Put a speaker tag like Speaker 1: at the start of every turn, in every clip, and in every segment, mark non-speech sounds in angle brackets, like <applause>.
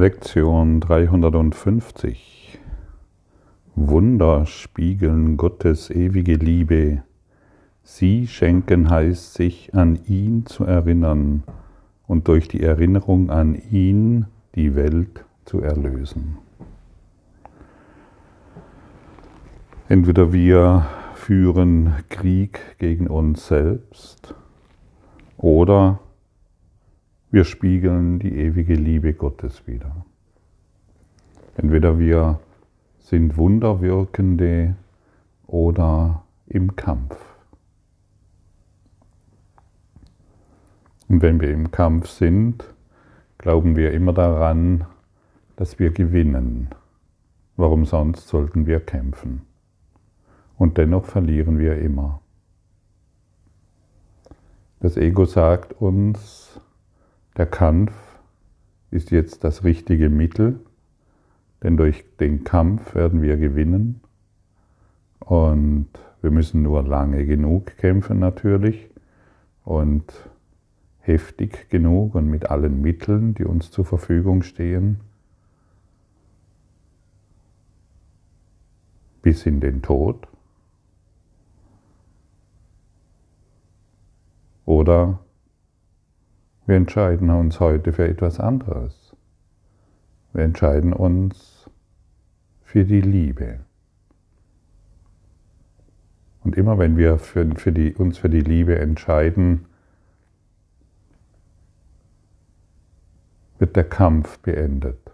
Speaker 1: Lektion 350 Wunder spiegeln Gottes ewige Liebe. Sie schenken heißt, sich an ihn zu erinnern und durch die Erinnerung an ihn die Welt zu erlösen. Entweder wir führen Krieg gegen uns selbst oder wir spiegeln die ewige Liebe Gottes wieder. Entweder wir sind Wunderwirkende oder im Kampf. Und wenn wir im Kampf sind, glauben wir immer daran, dass wir gewinnen. Warum sonst sollten wir kämpfen? Und dennoch verlieren wir immer. Das Ego sagt uns, der Kampf ist jetzt das richtige Mittel, denn durch den Kampf werden wir gewinnen und wir müssen nur lange genug kämpfen natürlich und heftig genug und mit allen Mitteln, die uns zur Verfügung stehen, bis in den Tod. Oder wir entscheiden uns heute für etwas anderes. Wir entscheiden uns für die Liebe. Und immer wenn wir für, für die, uns für die Liebe entscheiden, wird der Kampf beendet.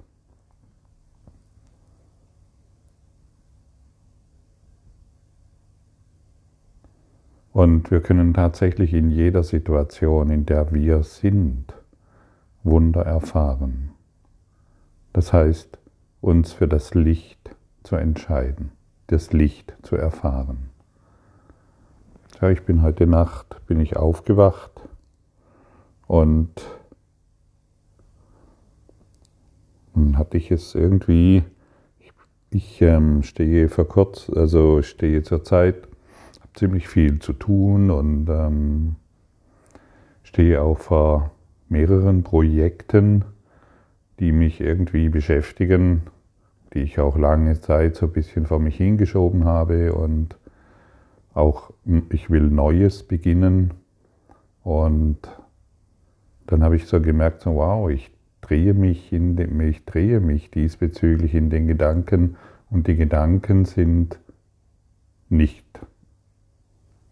Speaker 1: Und wir können tatsächlich in jeder Situation, in der wir sind, Wunder erfahren. Das heißt, uns für das Licht zu entscheiden, das Licht zu erfahren. Ja, ich bin heute Nacht, bin ich aufgewacht und dann hatte ich es irgendwie, ich, ich ähm, stehe vor kurz, also stehe zur Zeit ziemlich viel zu tun und ähm, stehe auch vor mehreren Projekten, die mich irgendwie beschäftigen, die ich auch lange Zeit so ein bisschen vor mich hingeschoben habe und auch ich will Neues beginnen. Und dann habe ich so gemerkt, so wow, ich drehe mich in dem, ich drehe mich diesbezüglich in den Gedanken und die Gedanken sind nicht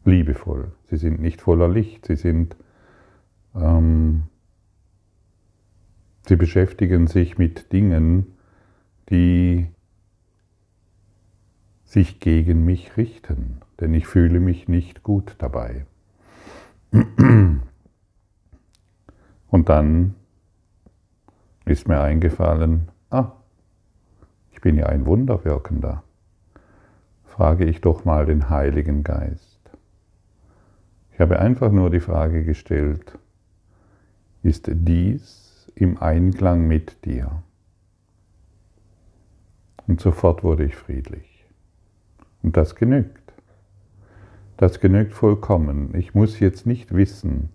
Speaker 1: liebevoll. Sie sind nicht voller Licht. Sie sind, ähm, sie beschäftigen sich mit Dingen, die sich gegen mich richten, denn ich fühle mich nicht gut dabei. Und dann ist mir eingefallen, ah, ich bin ja ein Wunderwirkender. Frage ich doch mal den Heiligen Geist. Ich habe einfach nur die Frage gestellt, ist dies im Einklang mit dir? Und sofort wurde ich friedlich. Und das genügt. Das genügt vollkommen. Ich muss jetzt nicht wissen,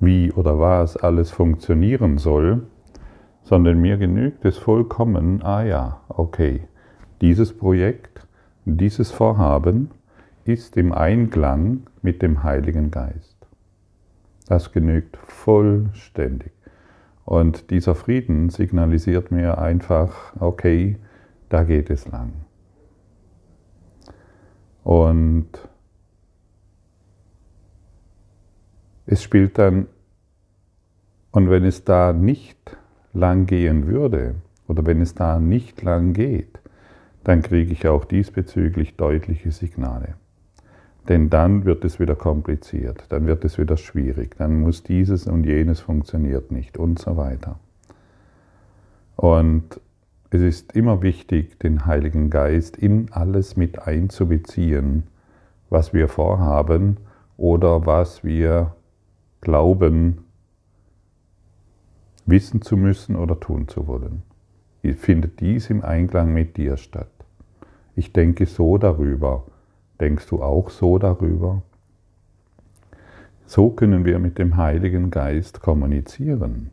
Speaker 1: wie oder was alles funktionieren soll, sondern mir genügt es vollkommen, ah ja, okay, dieses Projekt, dieses Vorhaben ist im Einklang mit dem Heiligen Geist. Das genügt vollständig. Und dieser Frieden signalisiert mir einfach, okay, da geht es lang. Und es spielt dann, und wenn es da nicht lang gehen würde oder wenn es da nicht lang geht, dann kriege ich auch diesbezüglich deutliche Signale. Denn dann wird es wieder kompliziert, dann wird es wieder schwierig, dann muss dieses und jenes funktioniert nicht und so weiter. Und es ist immer wichtig, den Heiligen Geist in alles mit einzubeziehen, was wir vorhaben oder was wir glauben, wissen zu müssen oder tun zu wollen. Findet dies im Einklang mit dir statt? Ich denke so darüber. Denkst du auch so darüber? So können wir mit dem Heiligen Geist kommunizieren.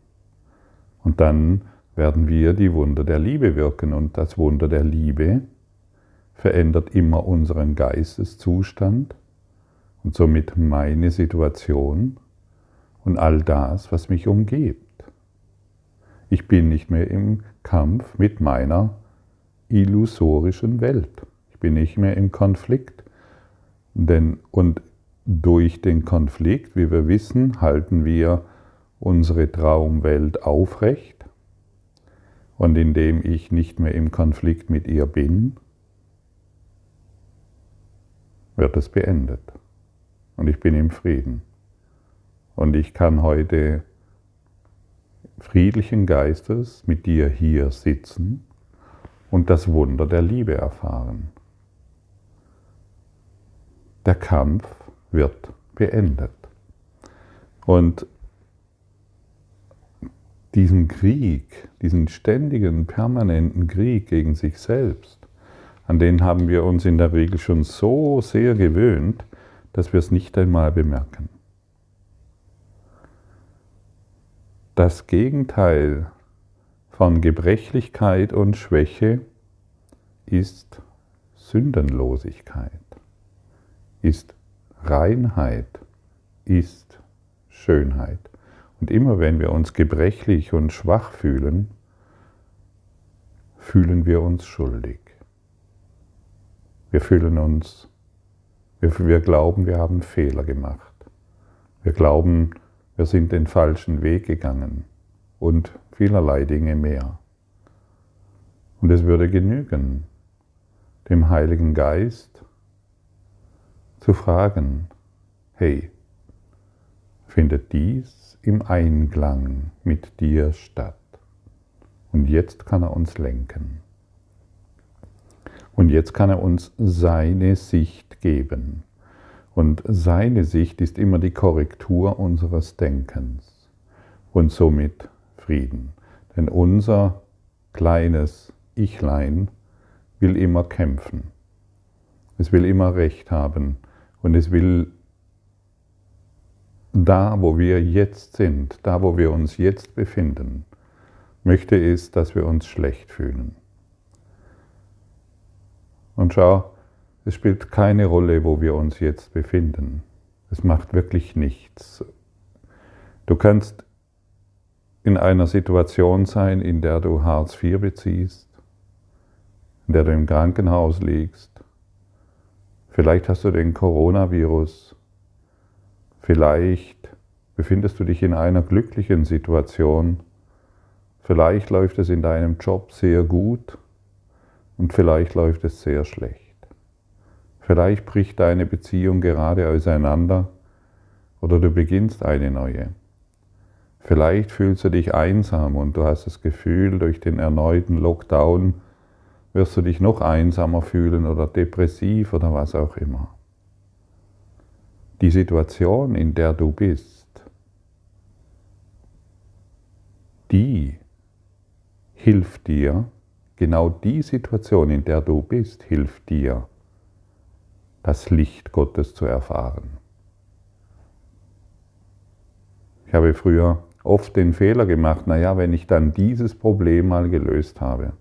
Speaker 1: Und dann werden wir die Wunder der Liebe wirken. Und das Wunder der Liebe verändert immer unseren Geisteszustand und somit meine Situation und all das, was mich umgibt. Ich bin nicht mehr im Kampf mit meiner illusorischen Welt. Ich bin nicht mehr im Konflikt. Denn, und durch den Konflikt, wie wir wissen, halten wir unsere Traumwelt aufrecht. Und indem ich nicht mehr im Konflikt mit ihr bin, wird es beendet. Und ich bin im Frieden. Und ich kann heute friedlichen Geistes mit dir hier sitzen und das Wunder der Liebe erfahren. Der Kampf wird beendet. Und diesen Krieg, diesen ständigen, permanenten Krieg gegen sich selbst, an den haben wir uns in der Regel schon so sehr gewöhnt, dass wir es nicht einmal bemerken. Das Gegenteil von Gebrechlichkeit und Schwäche ist Sündenlosigkeit, ist Reinheit, ist Schönheit. Und immer wenn wir uns gebrechlich und schwach fühlen, fühlen wir uns schuldig. Wir fühlen uns, wir, wir glauben, wir haben Fehler gemacht. Wir glauben, wir sind den falschen Weg gegangen und vielerlei Dinge mehr. Und es würde genügen, dem Heiligen Geist zu fragen, hey, findet dies im Einklang mit dir statt? Und jetzt kann er uns lenken. Und jetzt kann er uns seine Sicht geben. Und seine Sicht ist immer die Korrektur unseres Denkens und somit Frieden. Denn unser kleines Ichlein will immer kämpfen. Es will immer Recht haben und es will da, wo wir jetzt sind, da, wo wir uns jetzt befinden, möchte es, dass wir uns schlecht fühlen. Und schau, es spielt keine Rolle, wo wir uns jetzt befinden. Es macht wirklich nichts. Du kannst in einer Situation sein, in der du Hartz IV beziehst, in der du im Krankenhaus liegst. Vielleicht hast du den Coronavirus. Vielleicht befindest du dich in einer glücklichen Situation. Vielleicht läuft es in deinem Job sehr gut und vielleicht läuft es sehr schlecht. Vielleicht bricht deine Beziehung gerade auseinander oder du beginnst eine neue. Vielleicht fühlst du dich einsam und du hast das Gefühl, durch den erneuten Lockdown wirst du dich noch einsamer fühlen oder depressiv oder was auch immer. Die Situation, in der du bist, die hilft dir, genau die Situation, in der du bist, hilft dir, das Licht Gottes zu erfahren. Ich habe früher oft den Fehler gemacht, naja, wenn ich dann dieses Problem mal gelöst habe,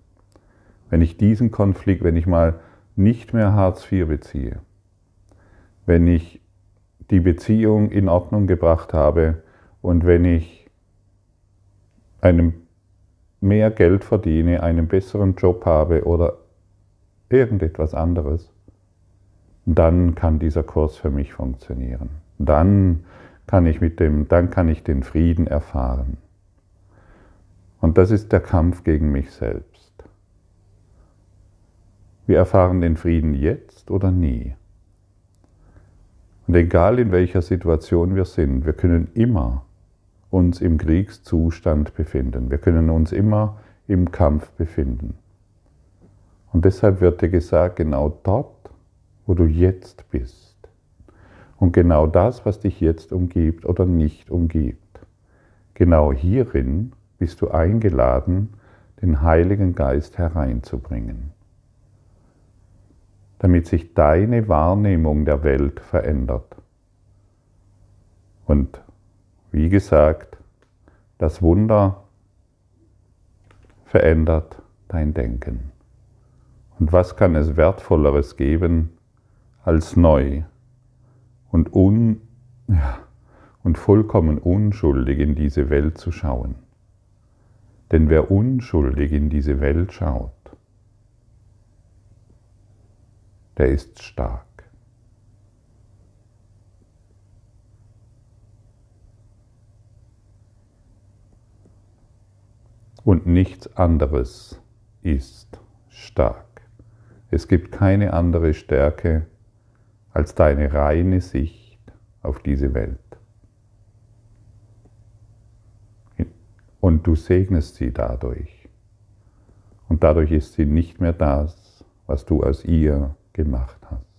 Speaker 1: wenn ich diesen Konflikt, wenn ich mal nicht mehr Hartz IV beziehe, wenn ich die Beziehung in Ordnung gebracht habe und wenn ich einem mehr Geld verdiene, einen besseren Job habe oder irgendetwas anderes, dann kann dieser Kurs für mich funktionieren. Dann kann ich mit dem, dann kann ich den Frieden erfahren. Und das ist der Kampf gegen mich selbst. Wir erfahren den Frieden jetzt oder nie. Und egal in welcher Situation wir sind, wir können immer uns im Kriegszustand befinden. Wir können uns immer im Kampf befinden. Und deshalb wird dir gesagt, genau dort wo du jetzt bist. Und genau das, was dich jetzt umgibt oder nicht umgibt. Genau hierin bist du eingeladen, den Heiligen Geist hereinzubringen, damit sich deine Wahrnehmung der Welt verändert. Und wie gesagt, das Wunder verändert dein Denken. Und was kann es wertvolleres geben, als neu und, un, ja, und vollkommen unschuldig in diese Welt zu schauen? Denn wer unschuldig in diese Welt schaut, der ist stark. Und nichts anderes ist stark. Es gibt keine andere Stärke als deine reine Sicht auf diese Welt. Und du segnest sie dadurch. Und dadurch ist sie nicht mehr das, was du aus ihr gemacht hast.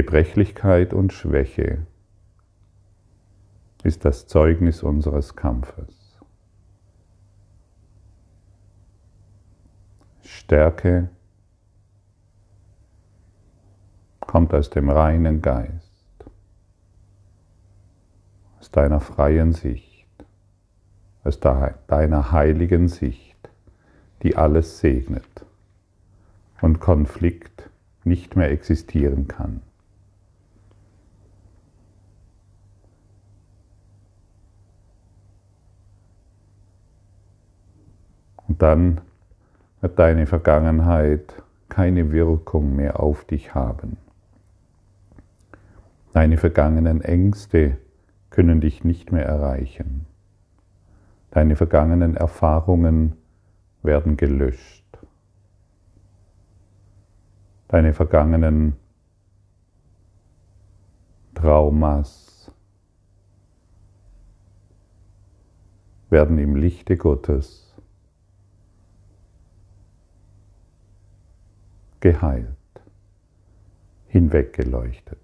Speaker 1: Gebrechlichkeit und Schwäche ist das Zeugnis unseres Kampfes. Stärke kommt aus dem reinen Geist, aus deiner freien Sicht, aus deiner heiligen Sicht, die alles segnet und Konflikt nicht mehr existieren kann. Und dann wird deine Vergangenheit keine Wirkung mehr auf dich haben. Deine vergangenen Ängste können dich nicht mehr erreichen. Deine vergangenen Erfahrungen werden gelöscht. Deine vergangenen Traumas werden im Lichte Gottes geheilt, hinweggeleuchtet.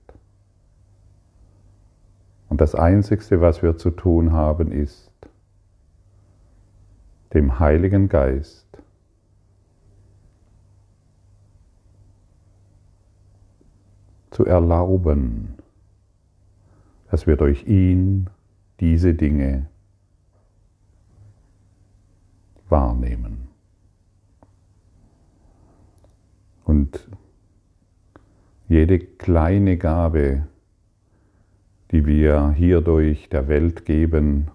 Speaker 1: Und das Einzigste, was wir zu tun haben, ist, dem Heiligen Geist zu erlauben, dass wir durch ihn diese Dinge wahrnehmen. Und jede kleine Gabe, die wir hierdurch der Welt geben,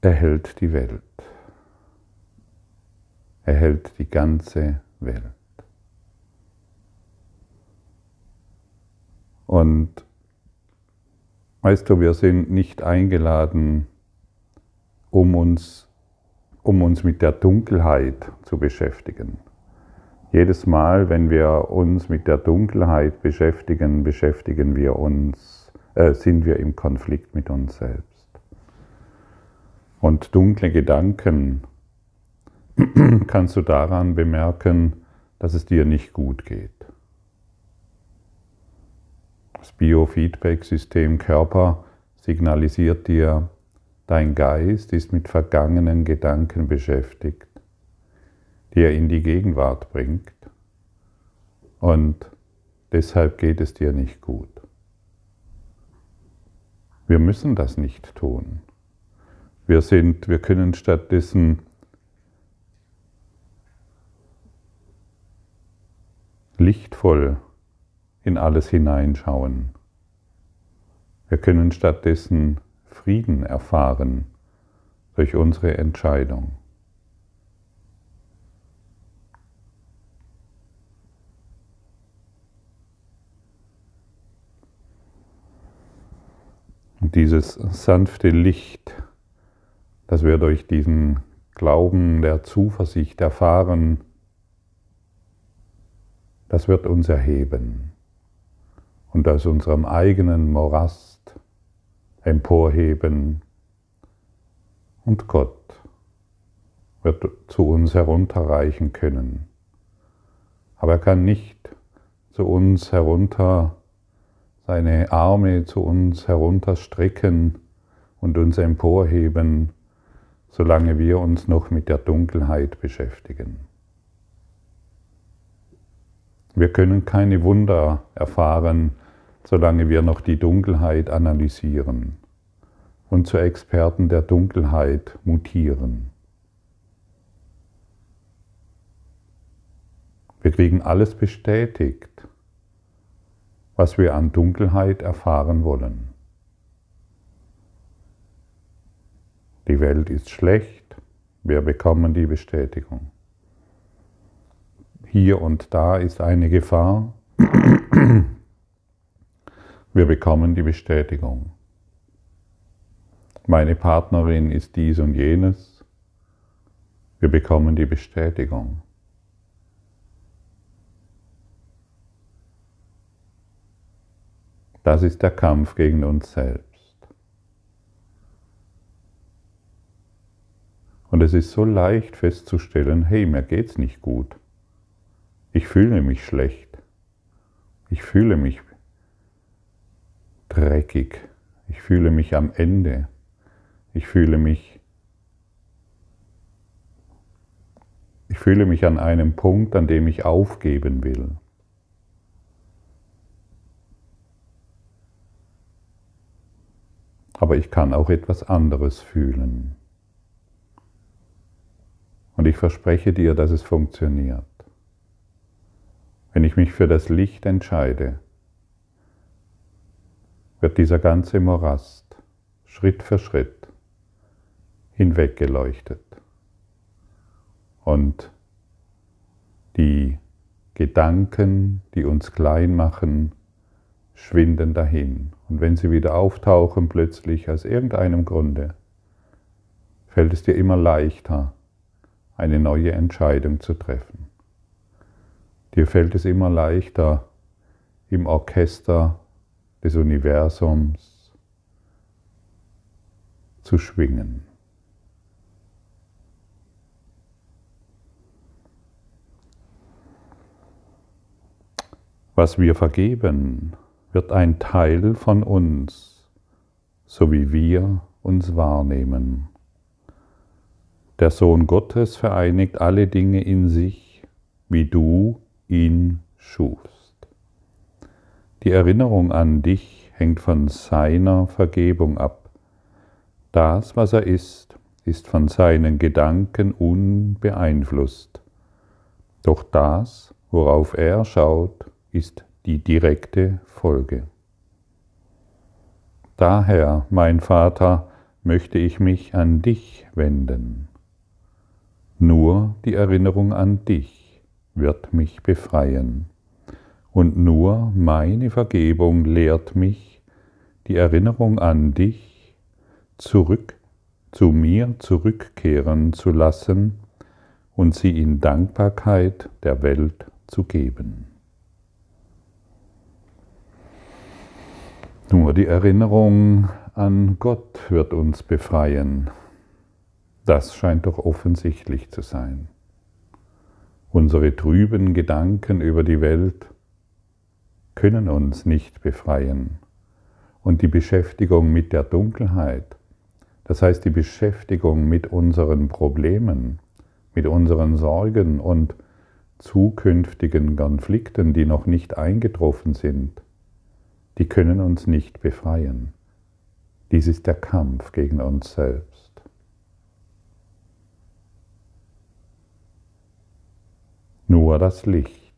Speaker 1: erhält die Welt, erhält die ganze Welt. Und weißt du, wir sind nicht eingeladen, um uns, um uns mit der Dunkelheit zu beschäftigen. Jedes Mal, wenn wir uns mit der Dunkelheit beschäftigen, beschäftigen wir uns, äh, sind wir im Konflikt mit uns selbst. Und dunkle Gedanken <clears throat> kannst du daran bemerken, dass es dir nicht gut geht. Das Biofeedback-System Körper signalisiert dir, Dein Geist ist mit vergangenen Gedanken beschäftigt, die er in die Gegenwart bringt und deshalb geht es dir nicht gut. Wir müssen das nicht tun. Wir sind, wir können stattdessen lichtvoll in alles hineinschauen. Wir können stattdessen Frieden erfahren durch unsere Entscheidung. Und dieses sanfte Licht, das wir durch diesen Glauben der Zuversicht erfahren, das wird uns erheben und aus unserem eigenen Morast emporheben und Gott wird zu uns herunterreichen können. Aber er kann nicht zu uns herunter, seine Arme zu uns herunterstrecken und uns emporheben, solange wir uns noch mit der Dunkelheit beschäftigen. Wir können keine Wunder erfahren, solange wir noch die Dunkelheit analysieren und zu Experten der Dunkelheit mutieren. Wir kriegen alles bestätigt, was wir an Dunkelheit erfahren wollen. Die Welt ist schlecht, wir bekommen die Bestätigung. Hier und da ist eine Gefahr, wir bekommen die Bestätigung. Meine Partnerin ist dies und jenes, wir bekommen die Bestätigung. Das ist der Kampf gegen uns selbst. Und es ist so leicht festzustellen, hey, mir geht's nicht gut. Ich fühle mich schlecht. Ich fühle mich dreckig. Ich fühle mich am Ende. Ich fühle mich Ich fühle mich an einem Punkt, an dem ich aufgeben will. aber ich kann auch etwas anderes fühlen. Und ich verspreche dir, dass es funktioniert. Wenn ich mich für das Licht entscheide, wird dieser ganze Morast Schritt für Schritt hinweggeleuchtet. Und die Gedanken, die uns klein machen, schwinden dahin. Und wenn sie wieder auftauchen plötzlich aus irgendeinem Grunde, fällt es dir immer leichter, eine neue Entscheidung zu treffen. Dir fällt es immer leichter, im Orchester des Universums zu schwingen. Was wir vergeben, wird ein Teil von uns, so wie wir uns wahrnehmen. Der Sohn Gottes vereinigt alle Dinge in sich, wie du ihn schufst. Die Erinnerung an dich hängt von seiner Vergebung ab. Das, was er ist, ist von seinen Gedanken unbeeinflusst. Doch das, worauf er schaut, ist die direkte Folge. Daher, mein Vater, möchte ich mich an dich wenden. Nur die Erinnerung an dich wird mich befreien. Und nur meine Vergebung lehrt mich, die Erinnerung an dich zurück zu mir zurückkehren zu lassen und sie in Dankbarkeit der Welt zu geben. Nur die Erinnerung an Gott wird uns befreien. Das scheint doch offensichtlich zu sein. Unsere trüben Gedanken über die Welt können uns nicht befreien. Und die Beschäftigung mit der Dunkelheit, das heißt die Beschäftigung mit unseren Problemen, mit unseren Sorgen und zukünftigen Konflikten, die noch nicht eingetroffen sind, die können uns nicht befreien. Dies ist der Kampf gegen uns selbst. Nur das Licht,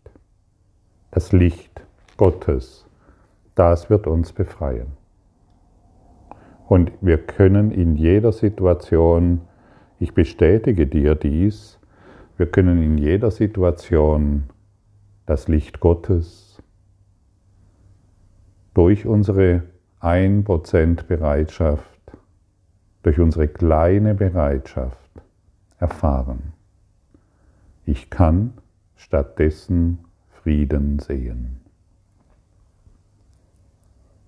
Speaker 1: das Licht Gottes, das wird uns befreien. Und wir können in jeder Situation, ich bestätige dir dies, wir können in jeder Situation das Licht Gottes durch unsere 1% Bereitschaft, durch unsere kleine Bereitschaft erfahren. Ich kann stattdessen Frieden sehen.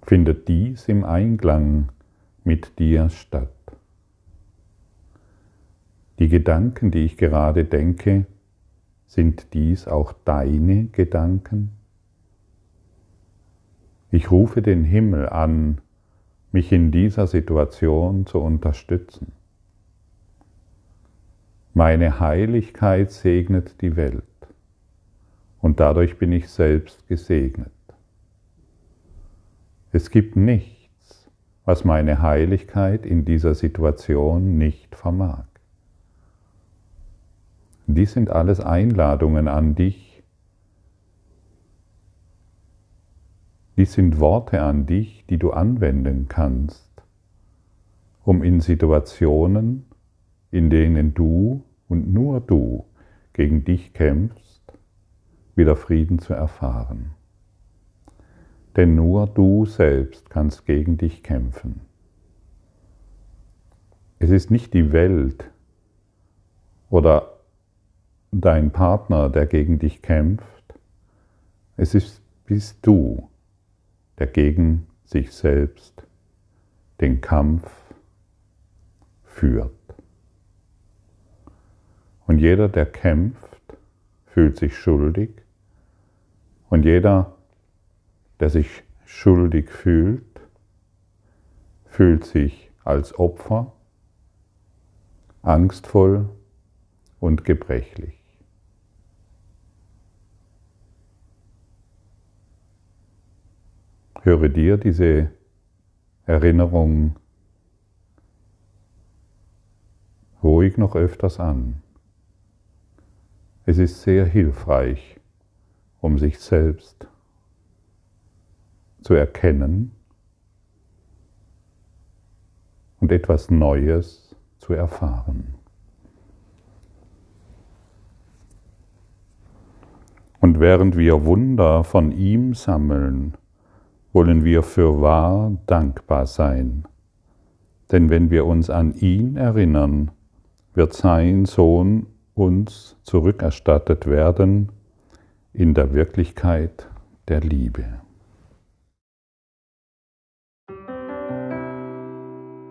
Speaker 1: Findet dies im Einklang mit dir statt? Die Gedanken, die ich gerade denke, sind dies auch deine Gedanken? Ich rufe den Himmel an, mich in dieser Situation zu unterstützen. Meine Heiligkeit segnet die Welt und dadurch bin ich selbst gesegnet. Es gibt nichts, was meine Heiligkeit in dieser Situation nicht vermag. Dies sind alles Einladungen an dich. Dies sind Worte an dich, die du anwenden kannst, um in Situationen, in denen du und nur du gegen dich kämpfst, wieder Frieden zu erfahren. Denn nur du selbst kannst gegen dich kämpfen. Es ist nicht die Welt oder dein Partner, der gegen dich kämpft. Es ist, bist du, der gegen sich selbst den Kampf führt. Und jeder, der kämpft, fühlt sich schuldig. Und jeder, der sich schuldig fühlt, fühlt sich als Opfer, angstvoll und gebrechlich. Höre dir diese Erinnerung ruhig noch öfters an. Es ist sehr hilfreich, um sich selbst zu erkennen und etwas Neues zu erfahren. Und während wir Wunder von ihm sammeln, wollen wir für wahr dankbar sein. Denn wenn wir uns an ihn erinnern, wird sein Sohn uns zurückerstattet werden in der Wirklichkeit der Liebe.